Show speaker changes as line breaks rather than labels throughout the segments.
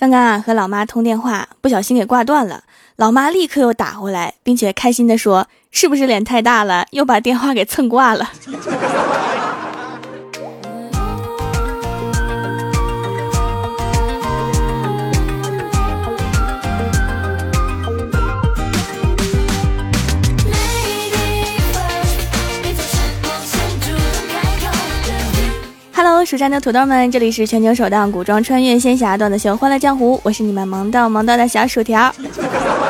刚刚啊和老妈通电话，不小心给挂断了，老妈立刻又打回来，并且开心的说：“是不是脸太大了，又把电话给蹭挂了？”蜀山的土豆们，这里是全球首档古装穿越仙侠段子秀《欢乐江湖》，我是你们萌到萌到的小薯条。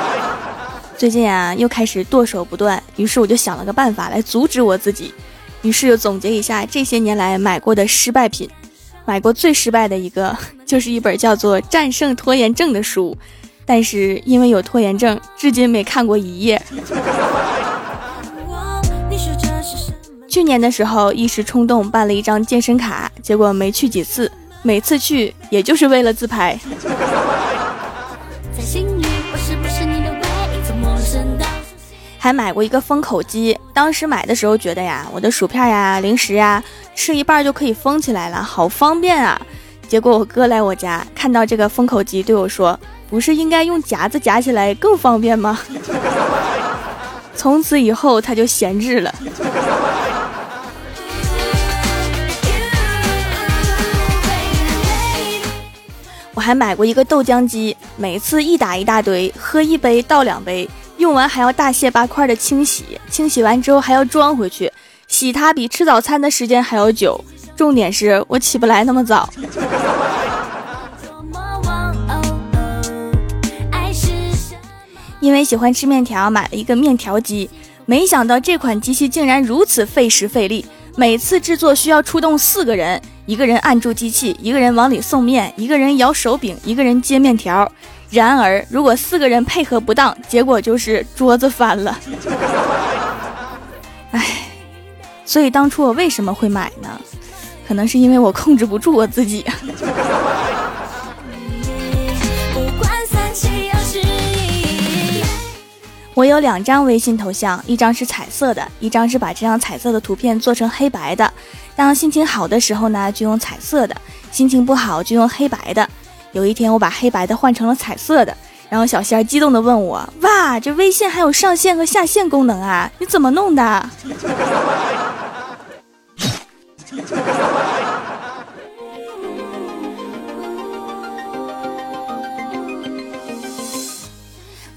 最近啊，又开始剁手不断，于是我就想了个办法来阻止我自己，于是又总结一下这些年来买过的失败品。买过最失败的一个，就是一本叫做《战胜拖延症》的书，但是因为有拖延症，至今没看过一页。去年的时候，一时冲动办了一张健身卡，结果没去几次，每次去也就是为了自拍。还买过一个封口机，当时买的时候觉得呀，我的薯片呀、零食呀，吃一半就可以封起来了，好方便啊。结果我哥来我家，看到这个封口机，对我说：“不是应该用夹子夹起来更方便吗？”从此以后，他就闲置了。我还买过一个豆浆机，每次一打一大堆，喝一杯倒两杯，用完还要大卸八块的清洗，清洗完之后还要装回去，洗它比吃早餐的时间还要久。重点是我起不来那么早。因为喜欢吃面条，买了一个面条机，没想到这款机器竟然如此费时费力。每次制作需要出动四个人，一个人按住机器，一个人往里送面，一个人摇手柄，一个人接面条。然而，如果四个人配合不当，结果就是桌子翻了。唉，所以当初我为什么会买呢？可能是因为我控制不住我自己。我有两张微信头像，一张是彩色的，一张是把这张彩色的图片做成黑白的。当心情好的时候呢，就用彩色的；心情不好就用黑白的。有一天，我把黑白的换成了彩色的，然后小仙儿激动地问我：“哇，这微信还有上线和下线功能啊？你怎么弄的？”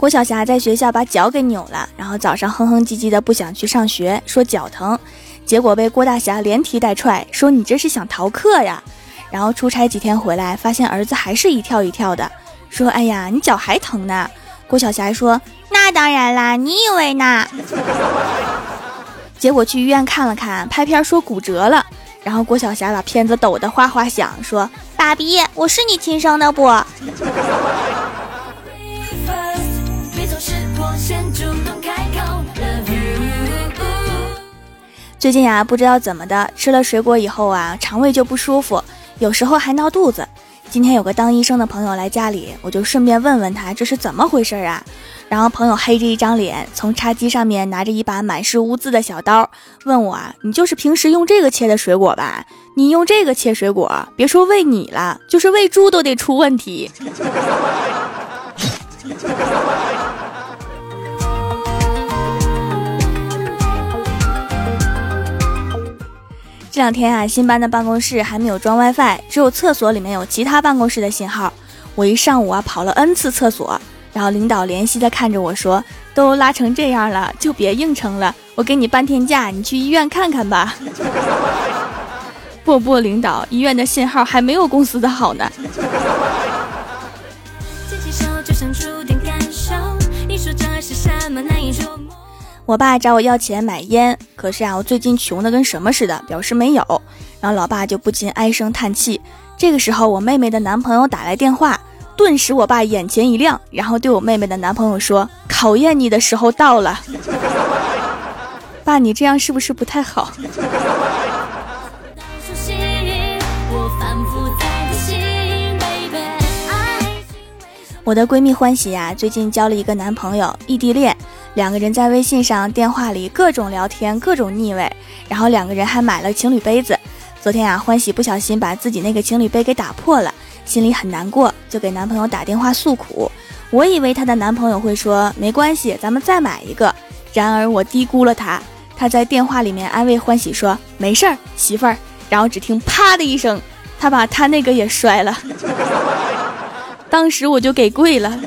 郭晓霞在学校把脚给扭了，然后早上哼哼唧唧的不想去上学，说脚疼，结果被郭大侠连踢带踹，说你这是想逃课呀。然后出差几天回来，发现儿子还是一跳一跳的，说哎呀，你脚还疼呢。郭晓霞说那当然啦，你以为呢？结果去医院看了看，拍片说骨折了。然后郭晓霞把片子抖得哗哗响，说爸比，我是你亲生的不？最近呀，不知道怎么的，吃了水果以后啊，肠胃就不舒服，有时候还闹肚子。今天有个当医生的朋友来家里，我就顺便问问他这是怎么回事啊。然后朋友黑着一张脸，从茶几上面拿着一把满是污渍的小刀，问我啊，你就是平时用这个切的水果吧？你用这个切水果，别说喂你了，就是喂猪都得出问题。两天啊，新搬的办公室还没有装 WiFi，只有厕所里面有其他办公室的信号。我一上午啊跑了 N 次厕所，然后领导怜惜的看着我说：“都拉成这样了，就别硬撑了，我给你半天假，你去医院看看吧。”不不，领导，医院的信号还没有公司的好呢。什么难以捉摸我爸找我要钱买烟，可是啊，我最近穷的跟什么似的，表示没有。然后老爸就不禁唉声叹气。这个时候，我妹妹的男朋友打来电话，顿时我爸眼前一亮，然后对我妹妹的男朋友说：“考验你的时候到了。” 爸，你这样是不是不太好？我的闺蜜欢喜呀，最近交了一个男朋友，异地恋。两个人在微信上、电话里各种聊天，各种腻味，然后两个人还买了情侣杯子。昨天啊，欢喜不小心把自己那个情侣杯给打破了，心里很难过，就给男朋友打电话诉苦。我以为她的男朋友会说没关系，咱们再买一个。然而我低估了他，他在电话里面安慰欢喜说没事儿，媳妇儿。然后只听啪的一声，他把他那个也摔了。当时我就给跪了。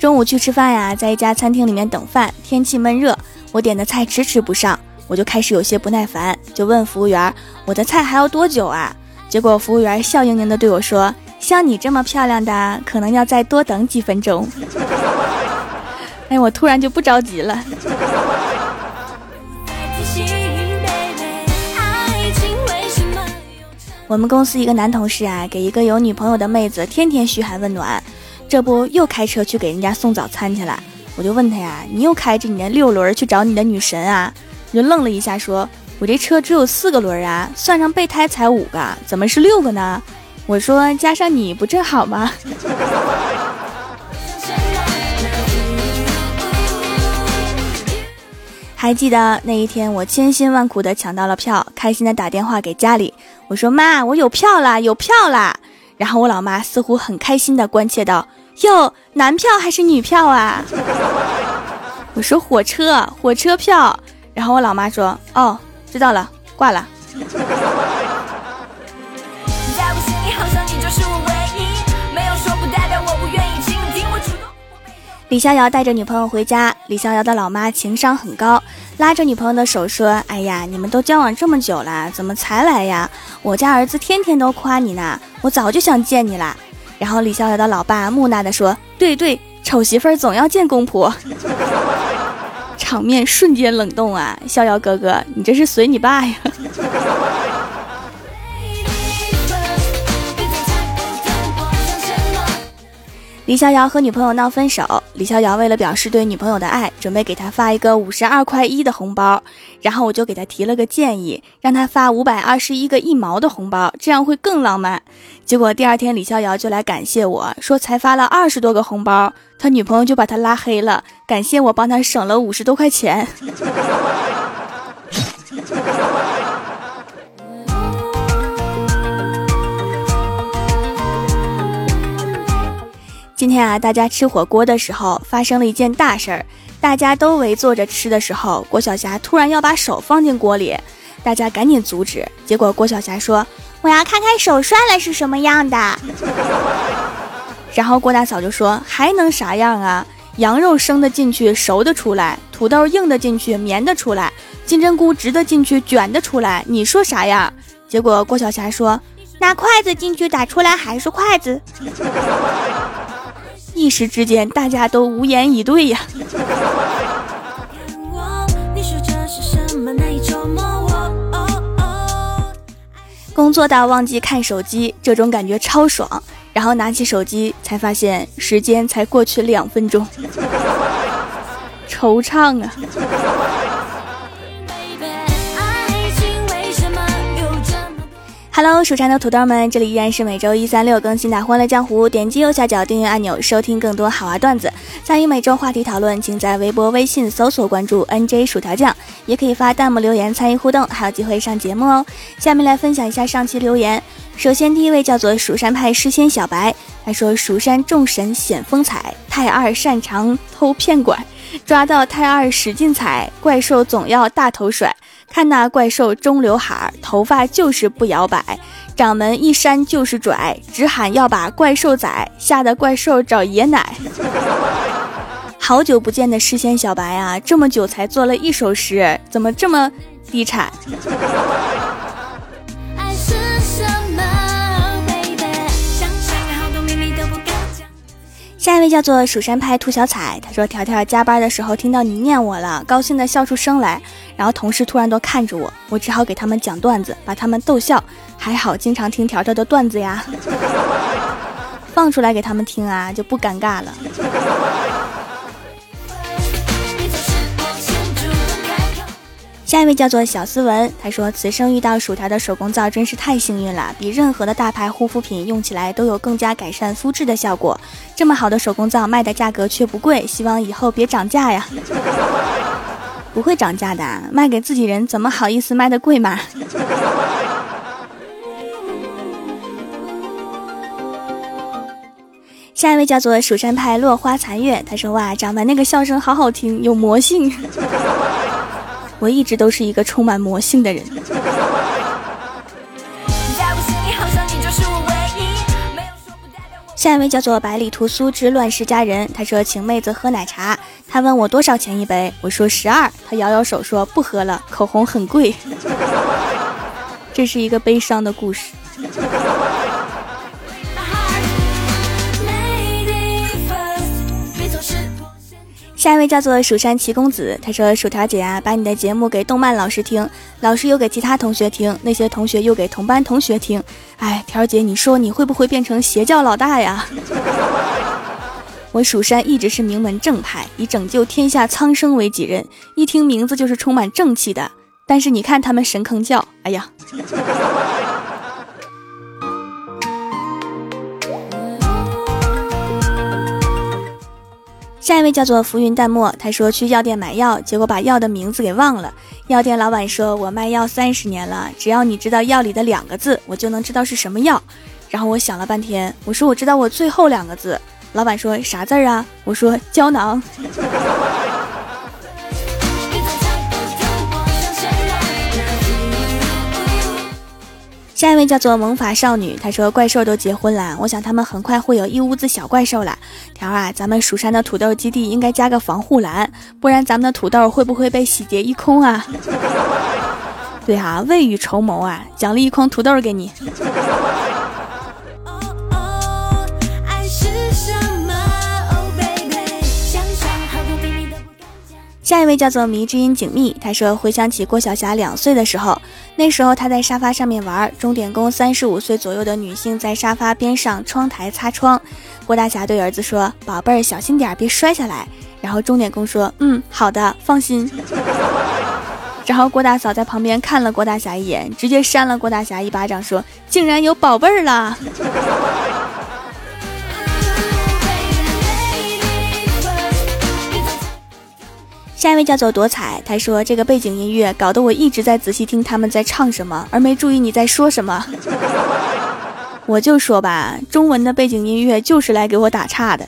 中午去吃饭呀，在一家餐厅里面等饭，天气闷热，我点的菜迟迟不上，我就开始有些不耐烦，就问服务员：“我的菜还要多久啊？”结果服务员笑盈盈的对我说：“像你这么漂亮的，可能要再多等几分钟。”哎，我突然就不着急了。我们公司一个男同事啊，给一个有女朋友的妹子天天嘘寒问暖。这不又开车去给人家送早餐去了？我就问他呀，你又开着你的六轮去找你的女神啊？就愣了一下，说：“我这车只有四个轮啊，算上备胎才五个，怎么是六个呢？”我说：“加上你不正好吗？” 还记得那一天，我千辛万苦的抢到了票，开心的打电话给家里，我说：“妈，我有票啦，有票啦！”然后我老妈似乎很开心的关切道。哟，男票还是女票啊？我说火车，火车票。然后我老妈说：“哦，知道了，挂了。”李逍遥带着女朋友回家，李逍遥的老妈情商很高，拉着女朋友的手说：“哎呀，你们都交往这么久了，怎么才来呀？我家儿子天天都夸你呢，我早就想见你了。”然后李逍遥的老爸木讷地说：“对对，丑媳妇总要见公婆。”场面瞬间冷冻啊！逍遥哥哥，你这是随你爸呀？李逍遥和女朋友闹分手，李逍遥为了表示对女朋友的爱，准备给她发一个五十二块一的红包，然后我就给他提了个建议，让他发五百二十一个一毛的红包，这样会更浪漫。结果第二天李逍遥就来感谢我说才发了二十多个红包，他女朋友就把他拉黑了，感谢我帮他省了五十多块钱。今天啊，大家吃火锅的时候发生了一件大事儿，大家都围坐着吃的时候，郭晓霞突然要把手放进锅里，大家赶紧阻止。结果郭晓霞说：“我要看看手涮了是什么样的。”然后郭大嫂就说：“还能啥样啊？羊肉生的进去，熟的出来；土豆硬的进去，绵的出来；金针菇直的进去，卷的出来。你说啥样？”结果郭晓霞说：“拿筷子进去打出来还是筷子。”一时之间，大家都无言以对呀。工作到忘记看手机，这种感觉超爽。然后拿起手机，才发现时间才过去两分钟，惆怅啊。Hello，蜀山的土豆们，这里依然是每周一、三、六更新的《欢乐江湖》。点击右下角订阅按钮，收听更多好玩段子。参与每周话题讨论，请在微博、微信搜索关注 NJ 薯条酱，也可以发弹幕留言参与互动，还有机会上节目哦。下面来分享一下上期留言。首先，第一位叫做蜀山派诗仙小白，他说：“蜀山众神显风采，太二擅长偷骗拐，抓到太二使劲踩，怪兽总要大头甩。”看那怪兽中刘海儿，头发就是不摇摆，掌门一扇就是拽，直喊要把怪兽宰，吓得怪兽找爷奶。好久不见的诗仙小白啊，这么久才做了一首诗，怎么这么低产？下一位叫做蜀山派兔小彩，他说：“条条加班的时候听到你念我了，高兴的笑出声来。然后同事突然都看着我，我只好给他们讲段子，把他们逗笑。还好经常听条条的段子呀，放出来给他们听啊，就不尴尬了。”下一位叫做小斯文，他说：“此生遇到薯条的手工皂真是太幸运了，比任何的大牌护肤品用起来都有更加改善肤质的效果。这么好的手工皂卖的价格却不贵，希望以后别涨价呀。”不会涨价的，卖给自己人怎么好意思卖的贵嘛？下一位叫做蜀山派落花残月，他说哇，掌门那个笑声好好听，有魔性。我一直都是一个充满魔性的人。下一位叫做百里屠苏之乱世佳人，他说请妹子喝奶茶，他问我多少钱一杯，我说十二，他摇摇手说不喝了，口红很贵。这是一个悲伤的故事。下一位叫做蜀山齐公子，他说：“薯条姐啊，把你的节目给动漫老师听，老师又给其他同学听，那些同学又给同班同学听。哎，条姐，你说你会不会变成邪教老大呀？”我蜀山一直是名门正派，以拯救天下苍生为己任，一听名字就是充满正气的。但是你看他们神坑教，哎呀。下一位叫做浮云淡漠，他说去药店买药，结果把药的名字给忘了。药店老板说：“我卖药三十年了，只要你知道药里的两个字，我就能知道是什么药。”然后我想了半天，我说：“我知道我最后两个字。”老板说：“啥字儿啊？”我说：“胶囊。”下一位叫做萌法少女，她说怪兽都结婚了，我想他们很快会有一屋子小怪兽了。条啊，咱们蜀山的土豆基地应该加个防护栏，不然咱们的土豆会不会被洗劫一空啊？对哈，未雨绸缪啊，奖励一筐土豆给你。下一位叫做迷之音景密，他说回想起郭晓霞两岁的时候，那时候他在沙发上面玩，钟点工三十五岁左右的女性在沙发边上窗台擦窗，郭大侠对儿子说：“宝贝儿，小心点，别摔下来。”然后钟点工说：“嗯，好的，放心。”然后郭大嫂在旁边看了郭大侠一眼，直接扇了郭大侠一巴掌，说：“竟然有宝贝儿了！”下一位叫做朵彩，他说这个背景音乐搞得我一直在仔细听他们在唱什么，而没注意你在说什么。我就说吧，中文的背景音乐就是来给我打岔的。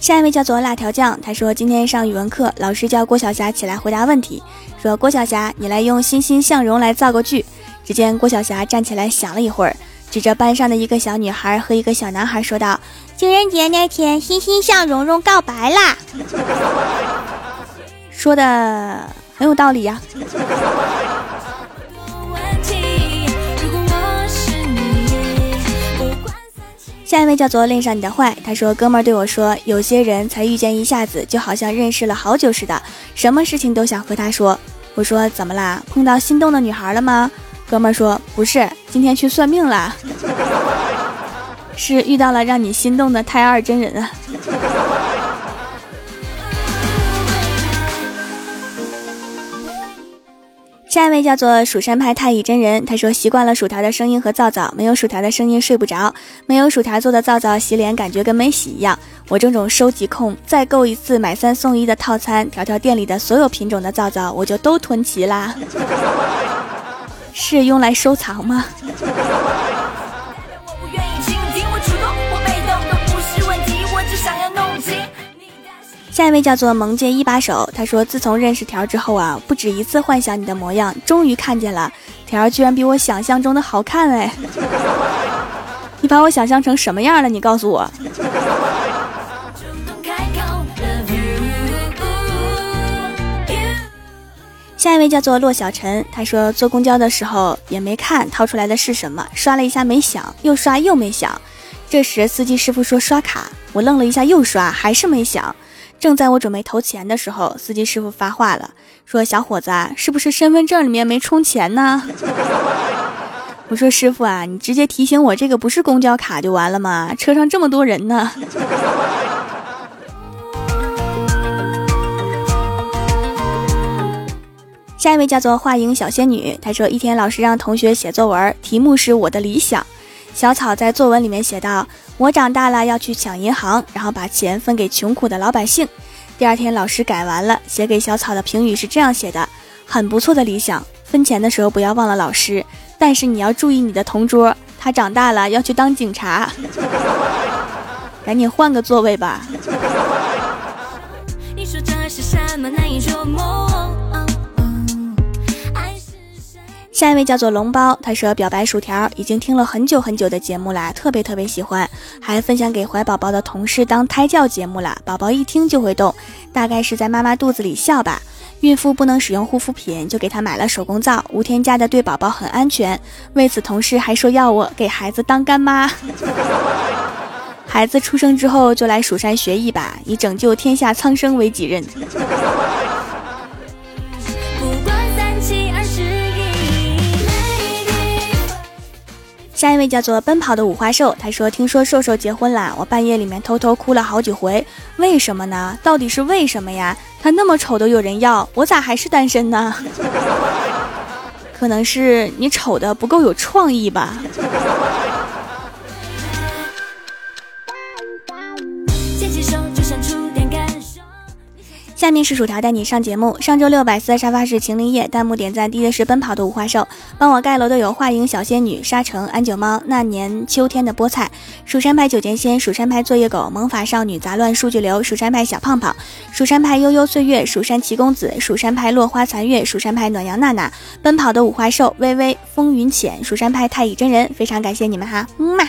下一位叫做辣条酱，他说今天上语文课，老师叫郭晓霞起来回答问题，说郭晓霞，你来用欣欣向荣来造个句。只见郭晓霞站起来想了一会儿。指着班上的一个小女孩和一个小男孩说道：“情人节那天，欣欣向蓉蓉告白啦。”说的很有道理呀。下一位叫做恋上你的坏，他说：“哥们儿对我说，有些人才遇见一下子，就好像认识了好久似的，什么事情都想和他说。”我说：“怎么啦？碰到心动的女孩了吗？”哥们儿说：“不是，今天去算命啦，是遇到了让你心动的太二真人啊。”下一位叫做蜀山派太乙真人，他说：“习惯了薯条的声音和皂皂，没有薯条的声音睡不着，没有薯条做的皂皂洗脸感觉跟没洗一样。我这种收集控，再购一次买三送一的套餐，条条店里的所有品种的皂皂我就都囤齐啦。”是用来收藏吗？下一位叫做萌界一把手，他说：“自从认识条之后啊，不止一次幻想你的模样，终于看见了，条居然比我想象中的好看哎！你把我想象成什么样了？你告诉我。”下一位叫做骆小晨，他说坐公交的时候也没看掏出来的是什么，刷了一下没响，又刷又没响。这时司机师傅说刷卡，我愣了一下又刷还是没响。正在我准备投钱的时候，司机师傅发话了，说小伙子是不是身份证里面没充钱呢？我说师傅啊，你直接提醒我这个不是公交卡就完了吗？车上这么多人呢。下一位叫做画影小仙女，她说一天老师让同学写作文，题目是我的理想。小草在作文里面写道：“我长大了要去抢银行，然后把钱分给穷苦的老百姓。第二天老师改完了，写给小草的评语是这样写的：很不错的理想。分钱的时候不要忘了老师，但是你要注意你的同桌，他长大了要去当警察，赶紧换个座位吧。下一位叫做龙包，他说表白薯条已经听了很久很久的节目啦，特别特别喜欢，还分享给怀宝宝的同事当胎教节目了。宝宝一听就会动，大概是在妈妈肚子里笑吧。孕妇不能使用护肤品，就给她买了手工皂，无添加的，对宝宝很安全。为此，同事还说要我给孩子当干妈。孩子出生之后就来蜀山学艺吧，以拯救天下苍生为己任。下一位叫做奔跑的五花兽，他说：“听说瘦瘦结婚了，我半夜里面偷偷哭了好几回，为什么呢？到底是为什么呀？他那么丑都有人要，我咋还是单身呢？可能是你丑的不够有创意吧。”面是薯条带你上节目。上周六百思沙发是晴林夜，弹幕点赞低的是奔跑的五花兽，帮我盖楼的有画影小仙女、沙城安九猫、那年秋天的菠菜、蜀山派九剑仙、蜀山派作业狗、萌法少女、杂乱数据流、蜀山派小胖胖、蜀山派悠悠岁月、蜀山奇公子、蜀山派落花残月、蜀山派暖阳娜娜、奔跑的五花兽、微微风云浅、蜀山派太乙真人，非常感谢你们哈，嗯嘛。